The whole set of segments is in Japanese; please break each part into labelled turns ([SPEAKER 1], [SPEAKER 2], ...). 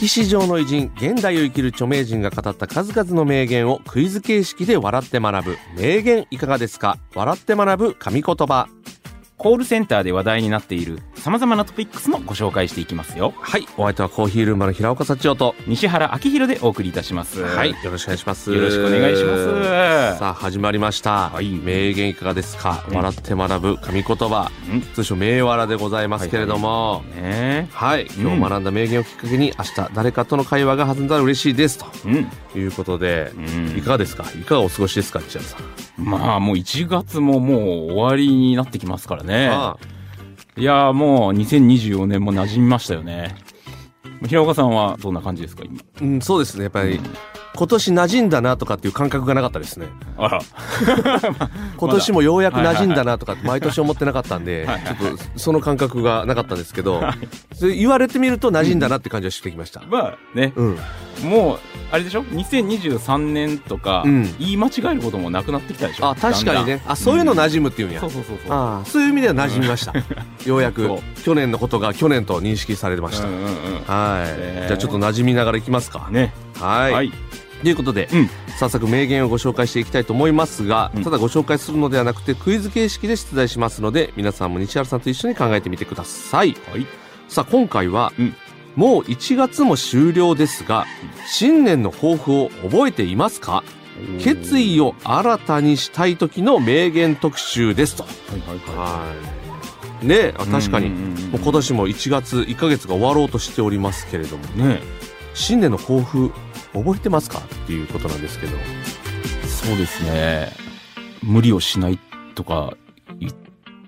[SPEAKER 1] 歴史上の偉人現代を生きる著名人が語った数々の名言をクイズ形式で笑って学ぶ。名言いかがですか？笑って学ぶ神言葉。
[SPEAKER 2] コールセンターで話題になっている様々なトピックスもご紹介していきますよ。
[SPEAKER 1] はい。お相手はコーヒールームの平岡幸男と。
[SPEAKER 2] 西原明宏でお送りいたします。
[SPEAKER 1] はい。よろしくお願いします。
[SPEAKER 2] よろしくお願いします。
[SPEAKER 1] さあ始まりました、
[SPEAKER 2] はい。
[SPEAKER 1] 名言いかがですか、
[SPEAKER 2] うん。
[SPEAKER 1] 笑って学ぶ神言葉。
[SPEAKER 2] うん。
[SPEAKER 1] 通称名笑でございますけれども、
[SPEAKER 2] ね
[SPEAKER 1] はい、今日学んだ名言をきっかけに明日誰かとの会話が弾んだら嬉しいですと。
[SPEAKER 2] うん。
[SPEAKER 1] いうことで、
[SPEAKER 2] うん。
[SPEAKER 1] いかがですか？いかがお過ごしですか？千原さん、
[SPEAKER 2] まあもう1月ももう終わりになってきますからね。
[SPEAKER 1] あ
[SPEAKER 2] い。やーもう2024年も馴染みましたよね。平岡さんはどんな感じですか今？
[SPEAKER 1] うん、そうですね。やっぱり今年馴染んだなとかっていう感覚がなかったですね。
[SPEAKER 2] あら。
[SPEAKER 1] 今年もようやく馴染んだなとかって毎年思ってなかったんで、
[SPEAKER 2] はい。
[SPEAKER 1] ちょっとその感覚がなかったんですけど、それ言われてみると馴染んだなって感じはしてきました。
[SPEAKER 2] まあね
[SPEAKER 1] うん、
[SPEAKER 2] もうあれでしょ？2023年とか
[SPEAKER 1] うん。
[SPEAKER 2] 言い間違えることもなくなってきたでしょ？
[SPEAKER 1] あ確かにね。あそういうの馴染むっていうんや、
[SPEAKER 2] だんそうそうそうそう。
[SPEAKER 1] ああそういう意味では馴染みました。ようやく去年のことが去年と認識されました、
[SPEAKER 2] うんうんうん。
[SPEAKER 1] はい、
[SPEAKER 2] ね。
[SPEAKER 1] じゃあちょっと馴染みながらいきますか。
[SPEAKER 2] ね。
[SPEAKER 1] はい。
[SPEAKER 2] はい。
[SPEAKER 1] ということで、
[SPEAKER 2] うん。
[SPEAKER 1] 早速名言をご紹介していきたいと思いますが、
[SPEAKER 2] うん。
[SPEAKER 1] ただご紹介するのではなくてクイズ形式で出題しますので皆さんも西原さんと一緒に考えてみてください。
[SPEAKER 2] はい。
[SPEAKER 1] さあ今回は、
[SPEAKER 2] うん
[SPEAKER 1] もう1月も終了ですが新年の抱負を覚えていますか？決意を新たにしたい時の名言特集ですと。
[SPEAKER 2] はいはいは
[SPEAKER 1] はい。ねあ確かに。もう今年も1月1ヶ月が終わろうとしておりますけれども。
[SPEAKER 2] いね。
[SPEAKER 1] 新年の抱負覚えてますか？っていうことなんですけど。
[SPEAKER 2] そうですね。無理をしないとか言っ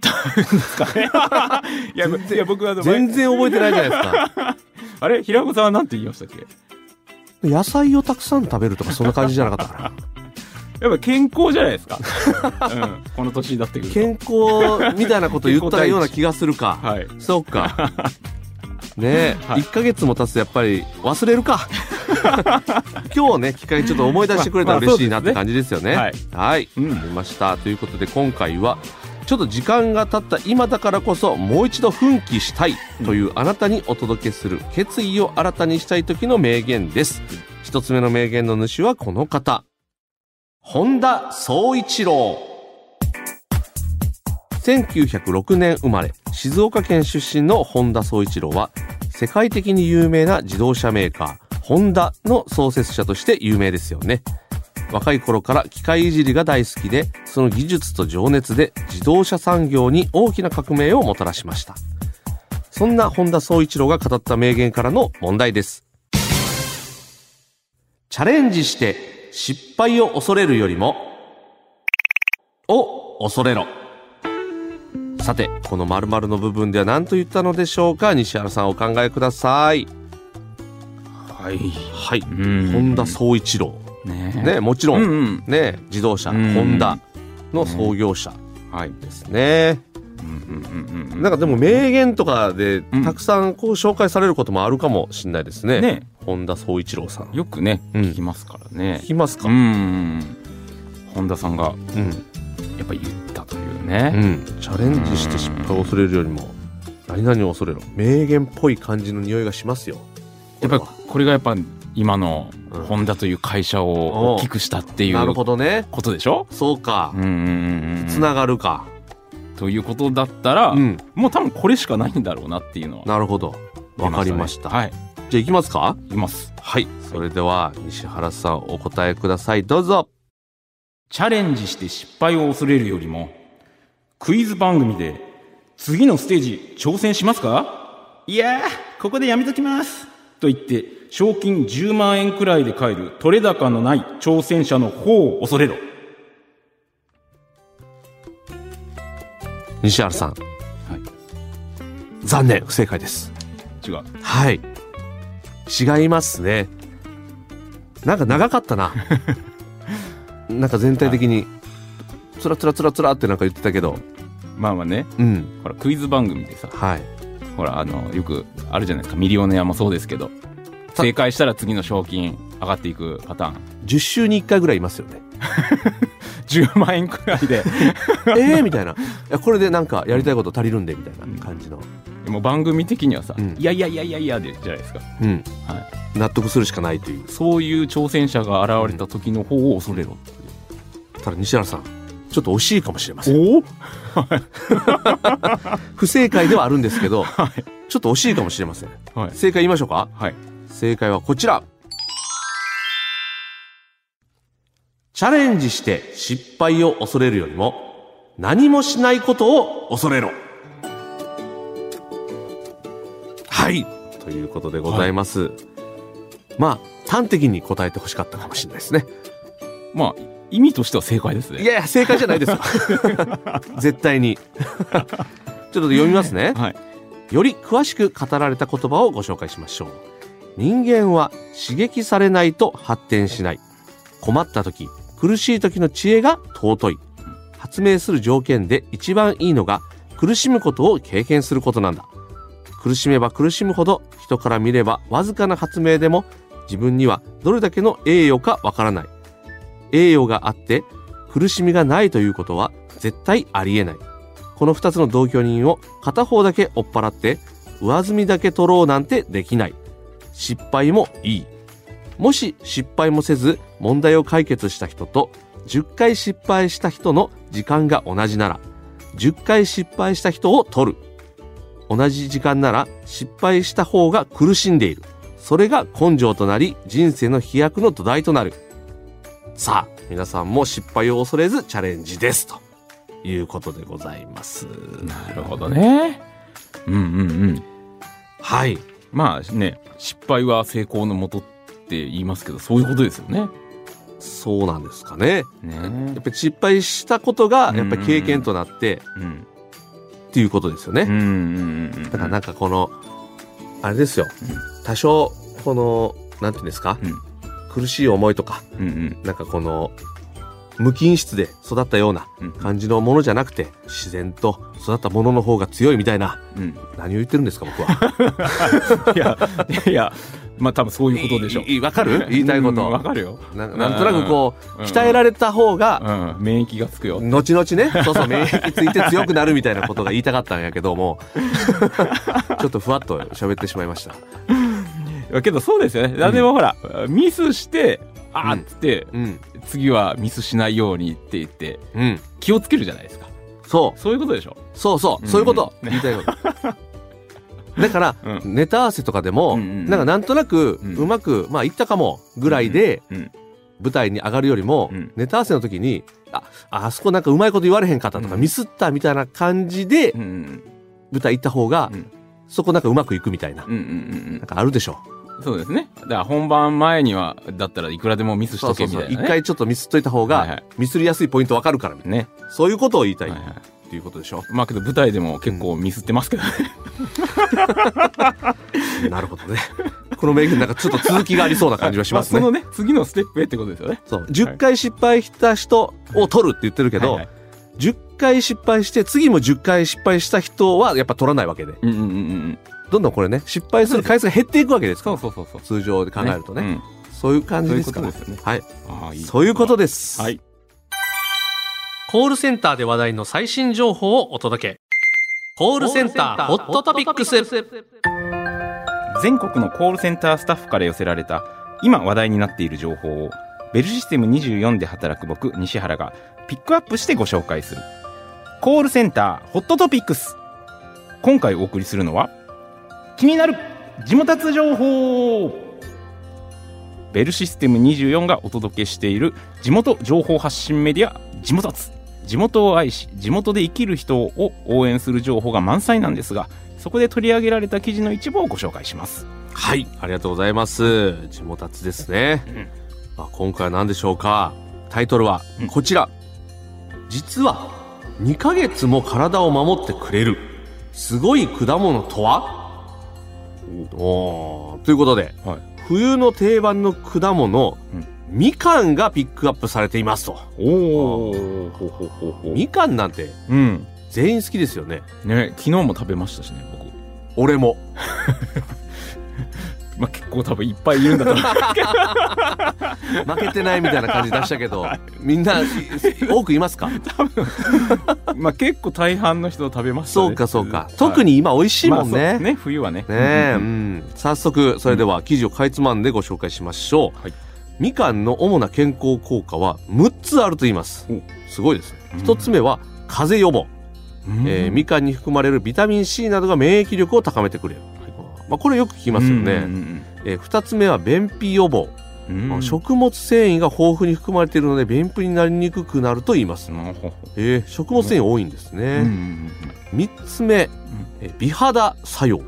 [SPEAKER 2] たんですかね。いや僕は
[SPEAKER 1] 全然覚えてないじゃないですか
[SPEAKER 2] あれ？平子さんは何て言いましたっけ？
[SPEAKER 1] 野菜をたくさん食べるとかそんな感じじゃなかったかな
[SPEAKER 2] やっぱ健康じゃないですか、うん、この年になってくると。
[SPEAKER 1] 健康みたいなこと言ったような気がするか。
[SPEAKER 2] はい。
[SPEAKER 1] そうか。ねえ、
[SPEAKER 2] はい。
[SPEAKER 1] 1ヶ月も経つとやっぱり忘れるか。今日ね機会にちょっと思い出してくれたら嬉しいなって感じですよね。
[SPEAKER 2] はい。
[SPEAKER 1] はい、
[SPEAKER 2] うん。
[SPEAKER 1] ました。ということで今回はちょっと時間が経った今だからこそもう一度奮起したいというあなたにお届けする決意を新たにしたい時の名言です。一つ目の名言の主はこの方。本田宗一郎。1906年生まれ静岡県出身の本田宗一郎は世界的に有名な自動車メーカーホンダの創設者として有名ですよね。若い頃から機械いじりが大好きでその技術と情熱で自動車産業に大きな革命をもたらしました。そんな本田宗一郎が語った名言からの問題です。チャレンジして失敗を恐れるよりもを恐れろ。さてこの〇〇の部分では何と言ったのでしょうか？西原さんお考えください。
[SPEAKER 2] はい。
[SPEAKER 1] はい。
[SPEAKER 2] うん。
[SPEAKER 1] 本田宗一郎
[SPEAKER 2] ね
[SPEAKER 1] ねもちろ
[SPEAKER 2] うんんうん。
[SPEAKER 1] ね自動車
[SPEAKER 2] うん。
[SPEAKER 1] ホンダの創業者。
[SPEAKER 2] はい
[SPEAKER 1] ですね。
[SPEAKER 2] うんうんうんうん。
[SPEAKER 1] なんかでも名言とかで
[SPEAKER 2] うん。
[SPEAKER 1] たくさんこう紹介されることもあるかもしれないですね。
[SPEAKER 2] ね
[SPEAKER 1] 本田宗一郎さん。
[SPEAKER 2] よくね
[SPEAKER 1] うん。
[SPEAKER 2] 聞きますからね。
[SPEAKER 1] 聞きますか？
[SPEAKER 2] う
[SPEAKER 1] うん
[SPEAKER 2] ん。本田さんが
[SPEAKER 1] うん。
[SPEAKER 2] やっぱり言ったというね、
[SPEAKER 1] チャレンジして失敗を恐れるよりも何々を恐れろ。名言っぽい感じの匂いがしますよ。
[SPEAKER 2] やっぱりこれがやっぱ今の
[SPEAKER 1] うん
[SPEAKER 2] ホンダという会社を大きくしたってい
[SPEAKER 1] なる
[SPEAKER 2] う
[SPEAKER 1] ほどね。
[SPEAKER 2] ことでしょ？
[SPEAKER 1] そうか。
[SPEAKER 2] うんうんうんうん
[SPEAKER 1] つながるか。
[SPEAKER 2] ということだったら、
[SPEAKER 1] うん。
[SPEAKER 2] もう多分これしかないんだろうなっていうのは
[SPEAKER 1] なるほど。わかりました。
[SPEAKER 2] はい。
[SPEAKER 1] じゃあ行きますか？
[SPEAKER 2] いきます。
[SPEAKER 1] はい。それでは西原さんお答えください。どうぞ。
[SPEAKER 2] チャレンジして失敗を恐れるよりもクイズ番組で次のステージ挑戦しますか？いやーここでやめときます。と言って賞金10万円くらいで買える取れ高のない挑戦者の方を恐れろ。
[SPEAKER 1] 西原さん。
[SPEAKER 2] はい。
[SPEAKER 1] 残念。不正解です。
[SPEAKER 2] 違う。
[SPEAKER 1] はい。違いますね。なんか長かったな。なんか全体的に。つらつらつらつらってなんか言ってたけど。
[SPEAKER 2] まあまあね。
[SPEAKER 1] うん。
[SPEAKER 2] ほらクイズ番組でさ。
[SPEAKER 1] はい。
[SPEAKER 2] ほらあのよくあるじゃないですか。ミリオネアもそうですけど。
[SPEAKER 1] た
[SPEAKER 2] 正解したら次の賞金上がっていくパターン。
[SPEAKER 1] 10週に1回ぐらいいますよね。
[SPEAKER 2] 10万円くらいで。
[SPEAKER 1] えーみたいな。これでなんかやりたいこと足りるんでみたいな感じの、
[SPEAKER 2] もう番組的にはさ、
[SPEAKER 1] うん。
[SPEAKER 2] いやいやいやいやいやでじゃないですか、
[SPEAKER 1] うん、
[SPEAKER 2] は
[SPEAKER 1] 納得するしかないという。
[SPEAKER 2] そういう挑戦者が現れた時の方を恐れろう。
[SPEAKER 1] ただ西原さんちょっと惜しいかもしれません。
[SPEAKER 2] お
[SPEAKER 1] 不正解ではあるんですけど、ちょっと惜しいかもしれません。
[SPEAKER 2] はい。
[SPEAKER 1] 正解言いましょうか？
[SPEAKER 2] はい
[SPEAKER 1] 正解はこちら。チャレンジして失敗を恐れるよりも何もしないことを恐れろ。はい。ということでございます、まあ端的に答えてほしかったかもしれないですね。
[SPEAKER 2] まあ意味としては正解ですね。
[SPEAKER 1] いやいや正解じゃないですよ。絶対に。ちょっと読みますね。
[SPEAKER 2] はい。
[SPEAKER 1] より詳しく語られた言葉をご紹介しましょう。人間は刺激されないと発展しない。困った時、苦しい時の知恵が尊い。発明する条件で一番いいのが苦しむことを経験することなんだ。苦しめば苦しむほど人から見ればわずかな発明でも自分にはどれだけの栄誉かわからない。栄誉があって苦しみがないということは絶対ありえない。この二つの同居人を片方だけ追っ払って上積みだけ取ろうなんてできない。失敗もいい。もし失敗もせず問題を解決した人と10回失敗した人の時間が同じなら10回失敗した人を取る。同じ時間なら失敗した方が苦しんでいる。それが根性となり人生の飛躍の土台となる。さあ、皆さんも失敗を恐れずチャレンジです。ということでございます。
[SPEAKER 2] なるほどねうんうんうん
[SPEAKER 1] はい。
[SPEAKER 2] まあね失敗は成功のもとって言いますけどそういうことですよね。
[SPEAKER 1] そうなんですかね。
[SPEAKER 2] ね。
[SPEAKER 1] やっぱり失敗したことが、やっぱり経験となって、
[SPEAKER 2] うん。
[SPEAKER 1] っていうことですよね。
[SPEAKER 2] うん
[SPEAKER 1] だからなんかこの、あれですよ。多少、この、なんていうんですか、
[SPEAKER 2] うん。
[SPEAKER 1] 苦しい思いとか、
[SPEAKER 2] うんうん。
[SPEAKER 1] なんかこの、無菌室で育ったような
[SPEAKER 2] うん。
[SPEAKER 1] 感じのものじゃなくて、自然と育ったものの方が強いみたいな、
[SPEAKER 2] うん。
[SPEAKER 1] 何を言ってるんですか、僕は。
[SPEAKER 2] いやいやまあ多分そういうことでしょ
[SPEAKER 1] いいわかる？言いたいこと。
[SPEAKER 2] うんわかるよ。
[SPEAKER 1] ななんとなくこう、
[SPEAKER 2] うん
[SPEAKER 1] 鍛えられた方が、
[SPEAKER 2] うん。免疫がつくよ。
[SPEAKER 1] 後々ね、そうそう、免疫ついて強くなるみたいなことが言いたかったんやけども、ちょっとふわっと喋ってしまいました。
[SPEAKER 2] けどそうですよね。でもほら、ミスして、あーっつって、
[SPEAKER 1] うん。
[SPEAKER 2] 次はミスしないようにって言って、
[SPEAKER 1] うん。
[SPEAKER 2] 気をつけるじゃないですか。
[SPEAKER 1] そう。
[SPEAKER 2] そういうことでしょ？
[SPEAKER 1] そうそう。
[SPEAKER 2] うん
[SPEAKER 1] そういうこと。
[SPEAKER 2] ね
[SPEAKER 1] 言いたいこと。だから、
[SPEAKER 2] う
[SPEAKER 1] ネタ合わせとかでも、なんかなんとなく、
[SPEAKER 2] う
[SPEAKER 1] まく、まあ、いったかも、ぐらいで、
[SPEAKER 2] うん。
[SPEAKER 1] 舞台に上がるよりも、
[SPEAKER 2] うん
[SPEAKER 1] ネタ合わせの時に、あ、あそこなんかうまいこと言われへんかったとか、
[SPEAKER 2] うん
[SPEAKER 1] ミスったみたいな感じで舞台行った方が、
[SPEAKER 2] うん
[SPEAKER 1] そこなんかうまくいくみたいな、なんかあるでしょ？
[SPEAKER 2] うん。そうですね。だから本番前には、だったらいくらでもミスしとけ。みたいな、ね。
[SPEAKER 1] 一回ちょっとミスっといた方が、
[SPEAKER 2] はいはい
[SPEAKER 1] ミスりやすいポイントわかるからみたいな。
[SPEAKER 2] ね。
[SPEAKER 1] そういうことを言いたいっ
[SPEAKER 2] はいはい。
[SPEAKER 1] ていうことでしょ。
[SPEAKER 2] まあけど舞台でも結構ミスってますけどね。
[SPEAKER 1] なるほどね。この名言なんかちょっと続きがありそうな感じはしますね。
[SPEAKER 2] そのね、次のステップへってことですよね。
[SPEAKER 1] そう。10回失敗した人を取るって言ってるけど、
[SPEAKER 2] はいはい
[SPEAKER 1] 10回失敗して、次も10回失敗した人はやっぱ取らないわけで。
[SPEAKER 2] うんうんうんうん。
[SPEAKER 1] どんどんこれね、失敗する回数が減っていくわけですから。
[SPEAKER 2] そうそうそうそう。
[SPEAKER 1] 通常で考えるとね。
[SPEAKER 2] うん
[SPEAKER 1] そういう感じですから。
[SPEAKER 2] そういうことです
[SPEAKER 1] はい。
[SPEAKER 2] ああ、いい。
[SPEAKER 1] そういうことです。
[SPEAKER 2] はい。
[SPEAKER 1] コールセンターで話題の最新情報をお届け。コールセンターホットトピックス。
[SPEAKER 2] 全国のコールセンタースタッフから寄せられた今話題になっている情報をベルシステム24で働く僕西原がピックアップしてご紹介するコールセンターホットトピックス今回お送りするのは気になる地元達情報ベルシステム24がお届けしている地元情報発信メディア地元達地元を愛し地元で生きる人を応援する情報が満載なんですがそこで取り上げられた記事の一部をご紹介します
[SPEAKER 1] はい。ありがとうございます。地元達ですね。あ今回は何でしょうかタイトルは
[SPEAKER 2] うん
[SPEAKER 1] こちら。実は2ヶ月も体を守ってくれるすごい果物とは？おーということで、
[SPEAKER 2] はい。
[SPEAKER 1] 冬の定番の果物、
[SPEAKER 2] うん。
[SPEAKER 1] みかんがピックアップされていますと。
[SPEAKER 2] おおほほほほ
[SPEAKER 1] みかんなんて
[SPEAKER 2] うん。
[SPEAKER 1] 全員好きですよね。
[SPEAKER 2] ね昨日も食べましたしね僕。
[SPEAKER 1] 俺も。
[SPEAKER 2] まあ結構多分いっぱいいるんだと思う。
[SPEAKER 1] 負けてないみたいな感じ出したけど、みんな多くいますか？
[SPEAKER 2] まあ結構大半の人食べましたね
[SPEAKER 1] そうかそうか。特に今美味しいもん
[SPEAKER 2] まあ
[SPEAKER 1] ね。
[SPEAKER 2] 冬はね。
[SPEAKER 1] ねえ、
[SPEAKER 2] う
[SPEAKER 1] うん。ん、早速それでは記事をかいつまんでご紹介しましょう、
[SPEAKER 2] はい。
[SPEAKER 1] みかんの主な健康効果は6つあると言います。
[SPEAKER 2] お。
[SPEAKER 1] すごいですね。
[SPEAKER 2] うん。
[SPEAKER 1] 1つ目は風邪予防、
[SPEAKER 2] うん。
[SPEAKER 1] えーみかんに含まれるビタミン C などが免疫力を高めてくれる、まあ、これよく聞きますよね、
[SPEAKER 2] うん
[SPEAKER 1] えー2つ目は便秘予防、
[SPEAKER 2] うん。うん
[SPEAKER 1] まあ食物繊維が豊富に含まれているので便秘になりにくくなると言います、
[SPEAKER 2] うん
[SPEAKER 1] えー食物繊維多いんです
[SPEAKER 2] うんう
[SPEAKER 1] ね、
[SPEAKER 2] ん
[SPEAKER 1] 3つ目、えー美肌作用。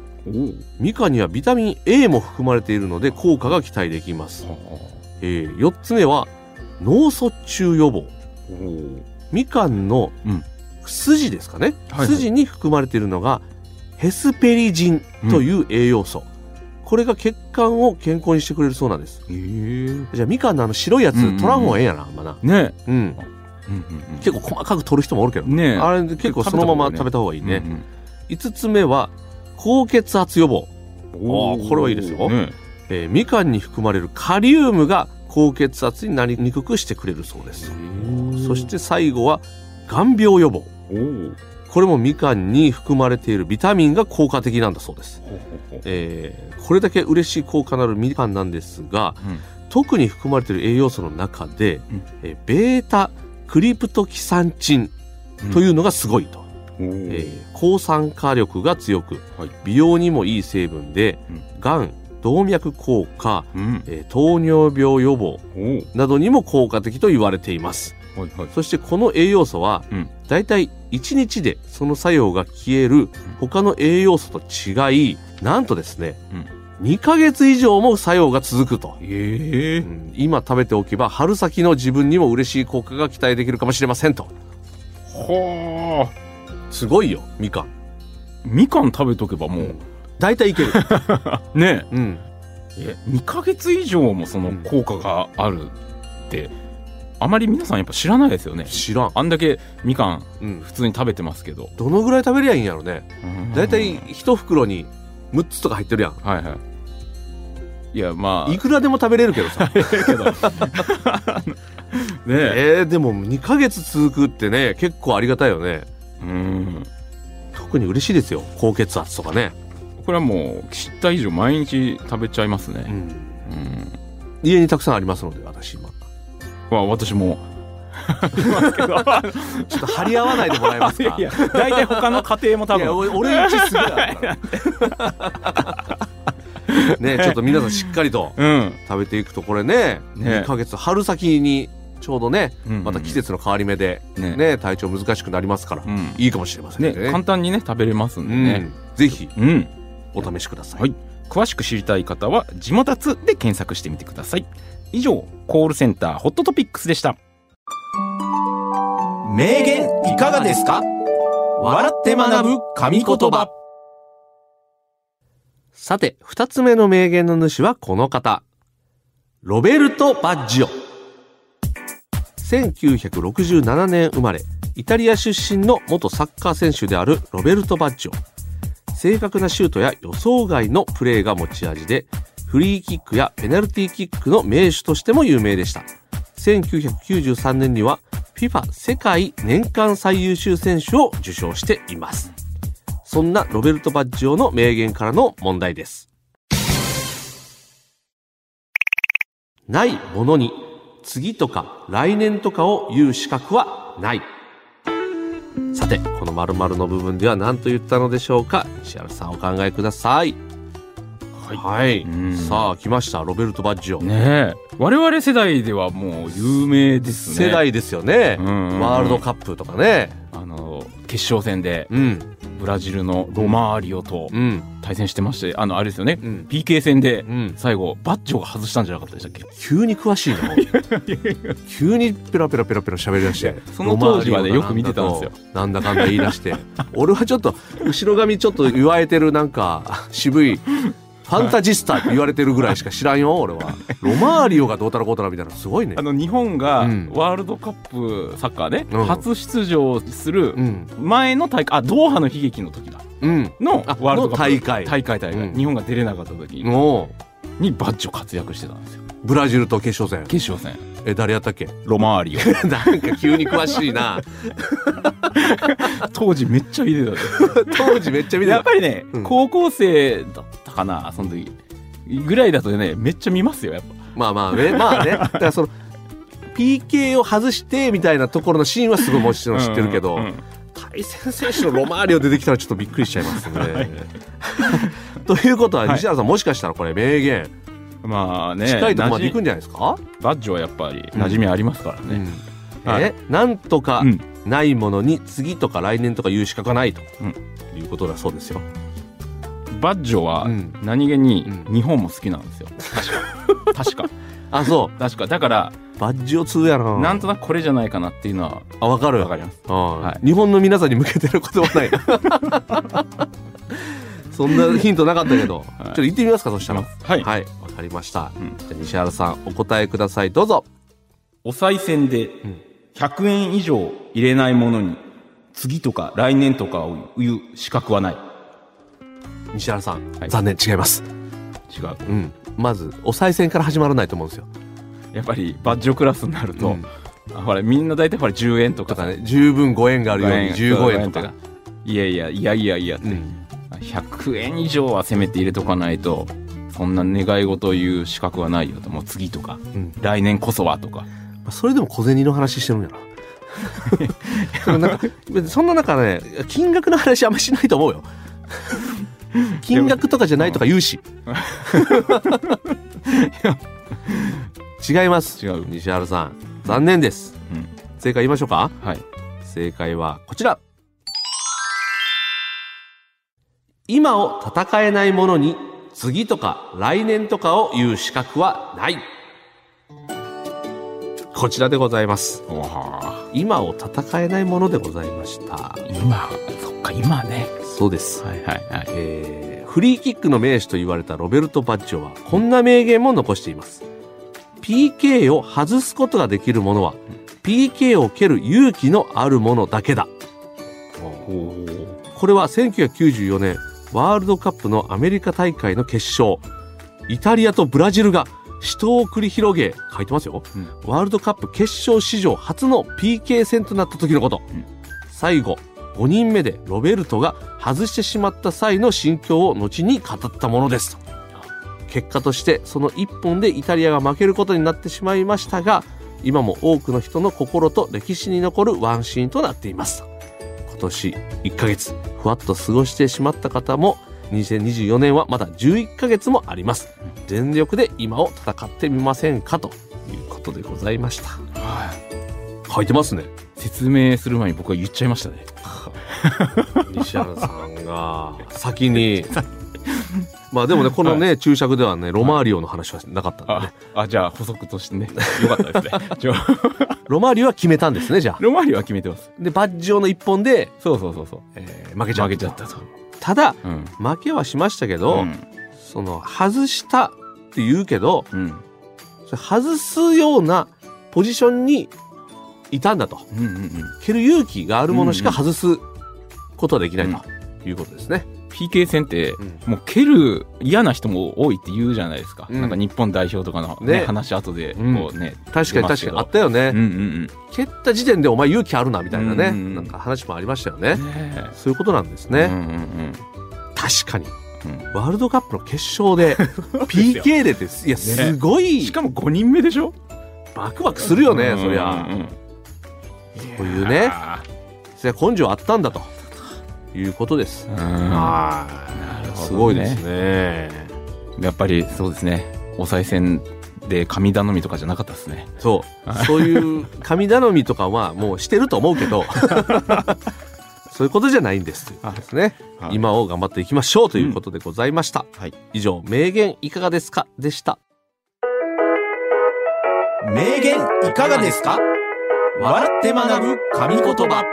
[SPEAKER 1] みかんにはビタミン A も含まれているので効果が期待できます、えー、4つ目は脳卒中予防。みかんの
[SPEAKER 2] うん。
[SPEAKER 1] 筋ですかね、
[SPEAKER 2] はいはい。
[SPEAKER 1] 筋に含まれているのがヘスペリジンという栄養素、これが血管を健康にしてくれるそうなんです。じゃあみかんのあの白いやつ
[SPEAKER 2] うんうんうん。
[SPEAKER 1] 取らん方がええんやなあんまな。
[SPEAKER 2] ね。
[SPEAKER 1] うん。
[SPEAKER 2] うんうん
[SPEAKER 1] 結構細かく取る人もおるけど、
[SPEAKER 2] ね
[SPEAKER 1] あれ結構そのまま食べた方がいいね、
[SPEAKER 2] うん
[SPEAKER 1] 5つ目は高血圧予防。
[SPEAKER 2] うん
[SPEAKER 1] あーこれはいいですよ。
[SPEAKER 2] ね。
[SPEAKER 1] えーみかんに含まれるカリウムが高血圧になりにくくしてくれるそうです。そして最後はがん病予防。
[SPEAKER 2] おお
[SPEAKER 1] これもみかんに含まれているビタミンが効果的なんだそうです、えーこれだけ嬉しい効果のあるみかんなんですが
[SPEAKER 2] うん。
[SPEAKER 1] 特に含まれている栄養素の中で、
[SPEAKER 2] うん。
[SPEAKER 1] えーベータクリプトキサンチンというのがすごいと、
[SPEAKER 2] おお
[SPEAKER 1] えー抗酸化力が強く
[SPEAKER 2] はい。
[SPEAKER 1] 美容にもいい成分で、
[SPEAKER 2] うん。
[SPEAKER 1] がん動脈硬化、
[SPEAKER 2] うん。
[SPEAKER 1] えー糖尿病予防
[SPEAKER 2] お
[SPEAKER 1] などにも効果的と言われています。
[SPEAKER 2] おはいはい。
[SPEAKER 1] そしてこの栄養素は、
[SPEAKER 2] うん
[SPEAKER 1] だいたい1日でその作用が消える他の栄養素と違いなんとですね、2ヶ月以上も作用が続くと、
[SPEAKER 2] ええ。
[SPEAKER 1] うん。今食べておけば春先の自分にも嬉しい効果が期待できるかもしれませんと。
[SPEAKER 2] はあ。
[SPEAKER 1] すごいよみかん。
[SPEAKER 2] みかん食べとけばもう。
[SPEAKER 1] 大体いける。
[SPEAKER 2] ね。
[SPEAKER 1] うん。
[SPEAKER 2] え2ヶ月以上もその効果があるってあまり皆さんやっぱ知らないですよね。
[SPEAKER 1] 知らん、
[SPEAKER 2] あんだけみかん
[SPEAKER 1] うん、
[SPEAKER 2] 普通に食べてますけど。
[SPEAKER 1] どのぐらい食べりゃいいんやろね。大体
[SPEAKER 2] はい
[SPEAKER 1] 一袋に6つとか入ってるやん。
[SPEAKER 2] はいい。やまあ。
[SPEAKER 1] いくらでも食べれるけどさ。
[SPEAKER 2] ねえ。
[SPEAKER 1] えー、でも2ヶ月続くってね結構ありがたいよね。
[SPEAKER 2] うん。
[SPEAKER 1] 特に嬉しいですよ。高血圧とかね、
[SPEAKER 2] これはもう知った以上毎日食べちゃいますね。
[SPEAKER 1] うん、
[SPEAKER 2] うん。
[SPEAKER 1] 家にたくさんありますので私今
[SPEAKER 2] まあ私も。
[SPEAKER 1] ちょっと張り合わないでもらえますか？
[SPEAKER 2] いや大体他の家庭も多
[SPEAKER 1] いや
[SPEAKER 2] 分
[SPEAKER 1] 俺俺んちすぐだから。ねちょっと皆さんしっかりと
[SPEAKER 2] うん。
[SPEAKER 1] 食べていくとこれね
[SPEAKER 2] ね
[SPEAKER 1] 2ヶ月春先にちょうどね
[SPEAKER 2] うん
[SPEAKER 1] また季節の変わり目で
[SPEAKER 2] ね
[SPEAKER 1] ね体調難しくなりますから
[SPEAKER 2] うん。
[SPEAKER 1] いいかもしれませんね。
[SPEAKER 2] ね簡単にね食べれますんでね。
[SPEAKER 1] うん。ぜひ
[SPEAKER 2] うん。
[SPEAKER 1] お試しください、
[SPEAKER 2] はい。詳しく知りたい方は「地元つ」で検索してみてください以上コールセンターホットトピックスでした。
[SPEAKER 3] 名言いかがですか？笑って学ぶ神言葉。
[SPEAKER 1] さて二つ目の名言の主はこの方。ロベルト・バッジオ。1967年生まれイタリア出身の元サッカー選手であるロベルト・バッジオ。正確なシュートや予想外のプレーが持ち味でフリーキックやペナルティーキックの名手としても有名でした。1993年には FIFA 世界年間最優秀選手を受賞しています。そんなロベルト・バッジオの名言からの問題です。ないものに次とか来年とかを言う資格はない。さてこの〇〇の部分では何と言ったのでしょうか？石原さんお考えください。はい、
[SPEAKER 2] うん。
[SPEAKER 1] さあ来ましたロベルト・バッジオ、
[SPEAKER 2] ねえ。我々世代ではもう有名ですね。
[SPEAKER 1] 世代ですよね、
[SPEAKER 2] うん
[SPEAKER 1] ワールドカップとかね。
[SPEAKER 2] あの決勝戦で
[SPEAKER 1] うん。
[SPEAKER 2] ブラジルのロマーリオと
[SPEAKER 1] うん。
[SPEAKER 2] 対戦してましてあのあれですよね、
[SPEAKER 1] うん。
[SPEAKER 2] PK 戦で
[SPEAKER 1] うん。
[SPEAKER 2] 最後バッジョが外したんじゃなかったでしたっけ？
[SPEAKER 1] 急に詳しいな。急にペラペラペラペラ喋り出して。
[SPEAKER 2] その当時はねよく見てたんですよ。
[SPEAKER 1] なんだかんだ言い出して。俺はちょっと後ろ髪ちょっと言われてるなんか渋いファンタジスタって言われてるぐらいしか知らんよ俺は。ロマーリオがどうたらこうたらみたいなすごいね。
[SPEAKER 2] あの日本が
[SPEAKER 1] うん。
[SPEAKER 2] ワールドカップサッカーで
[SPEAKER 1] うん。
[SPEAKER 2] 初出場する
[SPEAKER 1] うん。
[SPEAKER 2] 前の大会あドーハの悲劇の時だ。
[SPEAKER 1] うん。
[SPEAKER 2] の
[SPEAKER 1] あ
[SPEAKER 2] ワールドカップ
[SPEAKER 1] の大会。
[SPEAKER 2] 大会大会、
[SPEAKER 1] うん。
[SPEAKER 2] 日本が出れなかった時
[SPEAKER 1] も
[SPEAKER 2] にバッジョ活躍してたんですよ。
[SPEAKER 1] うブラジルと決勝戦。
[SPEAKER 2] 決勝戦。
[SPEAKER 1] え誰やったっけ？
[SPEAKER 2] ロマーリオ。
[SPEAKER 1] なんか急に詳しいな。
[SPEAKER 2] 当時めっちゃ見てた。
[SPEAKER 1] 当時めっちゃ見てた。
[SPEAKER 2] やっぱりね、
[SPEAKER 1] うん。
[SPEAKER 2] 高校生だったかなその時。ぐらいだとねめっちゃ見ますよやっぱ。
[SPEAKER 1] まあまあねまあね。だからその PK を外してみたいなところのシーンはすごいもちろん知ってるけど、
[SPEAKER 2] うんうん
[SPEAKER 1] 対戦選手のロマーリオ出てきたらちょっとびっくりしちゃいますね。ということは
[SPEAKER 2] はい。
[SPEAKER 1] 西原さんもしかしたらこれ名言
[SPEAKER 2] まあね
[SPEAKER 1] 近いとこまで行く
[SPEAKER 2] 馴
[SPEAKER 1] んじゃないですか、
[SPEAKER 2] 染バッジョはやっぱり馴染みありますからね、
[SPEAKER 1] うん。
[SPEAKER 2] はい。
[SPEAKER 1] えなんとか
[SPEAKER 2] うん。
[SPEAKER 1] ないものに次とか来年とか言う資格がないと、
[SPEAKER 2] うん。
[SPEAKER 1] いうことだそうですよ。
[SPEAKER 2] バッジョは
[SPEAKER 1] うん。
[SPEAKER 2] 何気に
[SPEAKER 1] うん。
[SPEAKER 2] 日本も好きなんですよ。確か。確か。
[SPEAKER 1] あそ
[SPEAKER 2] 確か。だから
[SPEAKER 1] うバッジを通やな。
[SPEAKER 2] なんとなくこれじゃないかなっていうのは
[SPEAKER 1] あわかる。
[SPEAKER 2] わかります。
[SPEAKER 1] うん
[SPEAKER 2] はい。
[SPEAKER 1] 日本の皆さんに向けてることはない。そんなヒントなかったけど、ちょっと言ってみますかそしたら。
[SPEAKER 2] はい、
[SPEAKER 1] はい、わかりました。
[SPEAKER 2] うん。
[SPEAKER 1] じゃあ西原さんお答えください。どうぞ。
[SPEAKER 2] お賽銭で
[SPEAKER 1] ん。
[SPEAKER 2] 100円以上入れないものに次とか来年とかを言う資格はない
[SPEAKER 1] 西原さん、
[SPEAKER 2] はい
[SPEAKER 1] 残念違います。
[SPEAKER 2] 違う
[SPEAKER 1] うん。まずお賽銭から始まらないと思うんですよ。
[SPEAKER 2] やっぱりバッジョクラスになると、
[SPEAKER 1] うん
[SPEAKER 2] あほらみんな大体ほら10円とか
[SPEAKER 1] とかね十分ご縁があるように15円とか。
[SPEAKER 2] いやいやいやいやいやって、
[SPEAKER 1] うん。
[SPEAKER 2] 100円以上はせめて入れとかないとそんな願い事を言う資格はないよともう次とか
[SPEAKER 1] うん。
[SPEAKER 2] 来年こそはとか
[SPEAKER 1] まあそれでも小銭の話してるんやな。そんな中ね金額の話あんましないと思うよ。金額とかじゃないとか言うし。違います。
[SPEAKER 2] 違う
[SPEAKER 1] 西原さん残念です。
[SPEAKER 2] うん
[SPEAKER 1] 正解言いましょうか？
[SPEAKER 2] はい
[SPEAKER 1] 正解はこちら。今を戦えないものに次とか来年とかを言う資格はない。こちらでございます。今を戦えないものでございました。
[SPEAKER 2] 今そっか今ね
[SPEAKER 1] そうです。
[SPEAKER 2] はいはいはい
[SPEAKER 1] えーフリーキックの名手と言われたロベルト・バッジョはこんな名言も残しています。PK を外すことができるものは PK を蹴る勇気のあるものだけだ。これは1994年ワールドカップのアメリカ大会の決勝イタリアとブラジルが死闘を繰り広げ書いてますよ、
[SPEAKER 2] うん。
[SPEAKER 1] ワールドカップ決勝史上初の PK 戦となった時のこと、
[SPEAKER 2] うん。
[SPEAKER 1] 最後5人目でロベルトが外してしまった際の心境を後に語ったものです。と。結果としてその1本でイタリアが負けることになってしまいましたが今も多くの人の心と歴史に残るワンシーンとなっています。今年1ヶ月ふわっと過ごしてしまった方も2024年はまだ11ヶ月もあります。全力で今を戦ってみませんかということでございました。
[SPEAKER 2] はい。
[SPEAKER 1] 書いてますね。
[SPEAKER 2] 説明する前に僕は言っちゃいましたね。
[SPEAKER 1] 西原さんが先に まあでもねこのね、注釈ではねロマーリオの話はなかったんでね。
[SPEAKER 2] ああじゃあ補足としてね。よかったですね。じゃあ。
[SPEAKER 1] ロマーリオは決めたんですねじゃあ。
[SPEAKER 2] ロマーリオは決めてます。
[SPEAKER 1] でバッジョの一本で、
[SPEAKER 2] そうそうそうそう。
[SPEAKER 1] えー負けちゃった
[SPEAKER 2] 負けちゃったと
[SPEAKER 1] ただ
[SPEAKER 2] うん。
[SPEAKER 1] 負けはしましたけど、
[SPEAKER 2] うん。
[SPEAKER 1] その外したって言うけど
[SPEAKER 2] うん。
[SPEAKER 1] 外すようなポジションにいたんだと。
[SPEAKER 2] うんうんうん。
[SPEAKER 1] 蹴る勇気があるものしか外すことはできないということですね。
[SPEAKER 2] PK 戦って
[SPEAKER 1] うん。
[SPEAKER 2] もう蹴る嫌な人も多いって言うじゃないですか、
[SPEAKER 1] うん。
[SPEAKER 2] なんか日本代表とかの、ね
[SPEAKER 1] ね。
[SPEAKER 2] 話後で
[SPEAKER 1] うん。
[SPEAKER 2] こうね、
[SPEAKER 1] 確かに確かに。あったよね。
[SPEAKER 2] うんうん
[SPEAKER 1] 蹴った時点でお前勇気あるなみたいなね、
[SPEAKER 2] うんうんうん。
[SPEAKER 1] なんか話もありましたよね。
[SPEAKER 2] うんね
[SPEAKER 1] そういうことなんですね。
[SPEAKER 2] うんうん
[SPEAKER 1] 確かに。
[SPEAKER 2] うん。
[SPEAKER 1] ワールドカップの決勝で PK でです。いや、すごい。
[SPEAKER 2] しかも5人目でしょ？
[SPEAKER 1] バクバクするよね、
[SPEAKER 2] うん
[SPEAKER 1] そりゃ。
[SPEAKER 2] うんうん。
[SPEAKER 1] そういうね。根性あったんだということです。は
[SPEAKER 2] なるほどね
[SPEAKER 1] すごいですね。
[SPEAKER 2] やっぱりそうですねお賽銭で神頼みとかじゃなかったですね
[SPEAKER 1] そう。そういう神頼みとかはもうしてると思うけど、そういうことじゃないんですということですね。
[SPEAKER 2] はい
[SPEAKER 1] 今を頑張っていきましょうということでございました。
[SPEAKER 2] はい
[SPEAKER 1] 以上、名言いかがですかでした。
[SPEAKER 3] 名言いかがですか？笑って学ぶ神言葉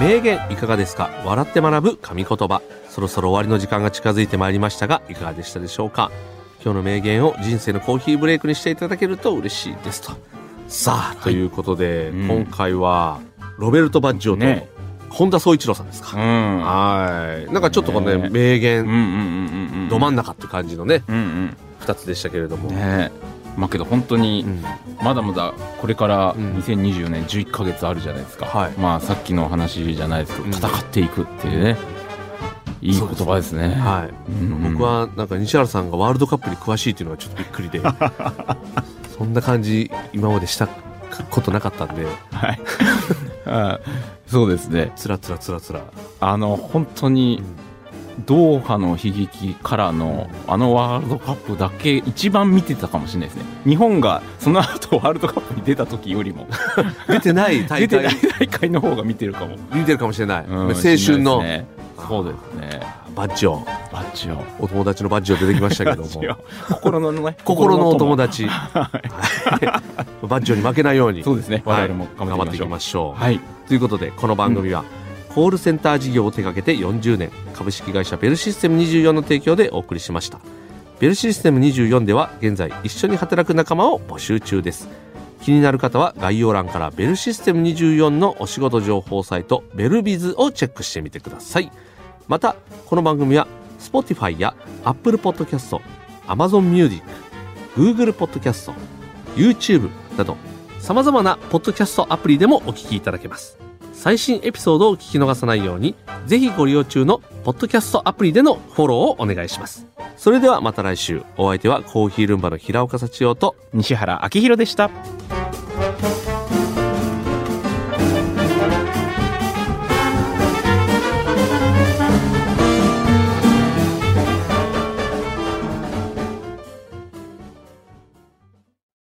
[SPEAKER 1] 名言いかがですか？笑って学ぶ神言葉。そろそろ終わりの時間が近づいてまいりましたがいかがでしたでしょうか？今日の名言を人生のコーヒーブレイクにしていただけると嬉しいですと。さあ、ということで、
[SPEAKER 2] うん。
[SPEAKER 1] 今回はロベルト・バッジョと、
[SPEAKER 2] ね。
[SPEAKER 1] 本田宗一郎さんです
[SPEAKER 2] う
[SPEAKER 1] か、
[SPEAKER 2] ん。
[SPEAKER 1] はい。なんかちょっとこのね
[SPEAKER 2] ね。
[SPEAKER 1] 名言、
[SPEAKER 2] うんうんうんうんうん。
[SPEAKER 1] ど真ん中って感じのね
[SPEAKER 2] うん
[SPEAKER 1] 2つでしたけれども、
[SPEAKER 2] うんねまあけど本当に
[SPEAKER 1] うん。
[SPEAKER 2] まだまだこれから
[SPEAKER 1] うん。
[SPEAKER 2] 2024年11ヶ月あるじゃないですか、
[SPEAKER 1] はい。
[SPEAKER 2] まあさっきの話じゃないですけど
[SPEAKER 1] うん。
[SPEAKER 2] 戦っていくっていうね、いい言葉ですね。
[SPEAKER 1] はい。
[SPEAKER 2] うんうん。
[SPEAKER 1] 僕はなんか西原さんがワールドカップに詳しいっていうのはちょっとびっくりで。そんな感じ今までしたことなかったんで。
[SPEAKER 2] はい。あそうですね。
[SPEAKER 1] つらつらつらつら、
[SPEAKER 2] あの本当にドーハの悲劇からのあのワールドカップだけ一番見てたかもしれないですね。日本がその後ワールドカップに出た時よりも。
[SPEAKER 1] 出てない大
[SPEAKER 2] 出てない
[SPEAKER 1] 会
[SPEAKER 2] 大会の方が見てるかも、
[SPEAKER 1] 見てるかもしれない、
[SPEAKER 2] うん
[SPEAKER 1] 青春の、
[SPEAKER 2] ね。そうですね。
[SPEAKER 1] バッジョ
[SPEAKER 2] バッジを
[SPEAKER 1] お友達のバッジョ出てきましたけども。
[SPEAKER 2] 心のね
[SPEAKER 1] 心のお友
[SPEAKER 2] 達。
[SPEAKER 1] バッジョに負けないように。
[SPEAKER 2] そうですね。
[SPEAKER 1] はい。
[SPEAKER 2] 我々も頑張っていき
[SPEAKER 1] ま
[SPEAKER 2] ま
[SPEAKER 1] しょう、
[SPEAKER 2] うはい。
[SPEAKER 1] ということでこの番組は、コールセンター事業を手掛けて40年。株式会社ベルシステム24の提供でお送りしました。ベルシステム24では現在一緒に働く仲間を募集中です。気になる方は概要欄からベルシステム24のお仕事情報サイトベルビズをチェックしてみてください。またこの番組は Spotify や Apple Podcast、Amazon Music、Google Podcast、YouTube など様々なポッドキャストアプリでもお聞きいただけます。最新エピソードを聞き逃さないようにぜひご利用中のポッドキャストアプリでのフォローをお願いします。それではまた来週。お相手はコーヒールンバの平岡幸男と
[SPEAKER 2] 西原明宏でした。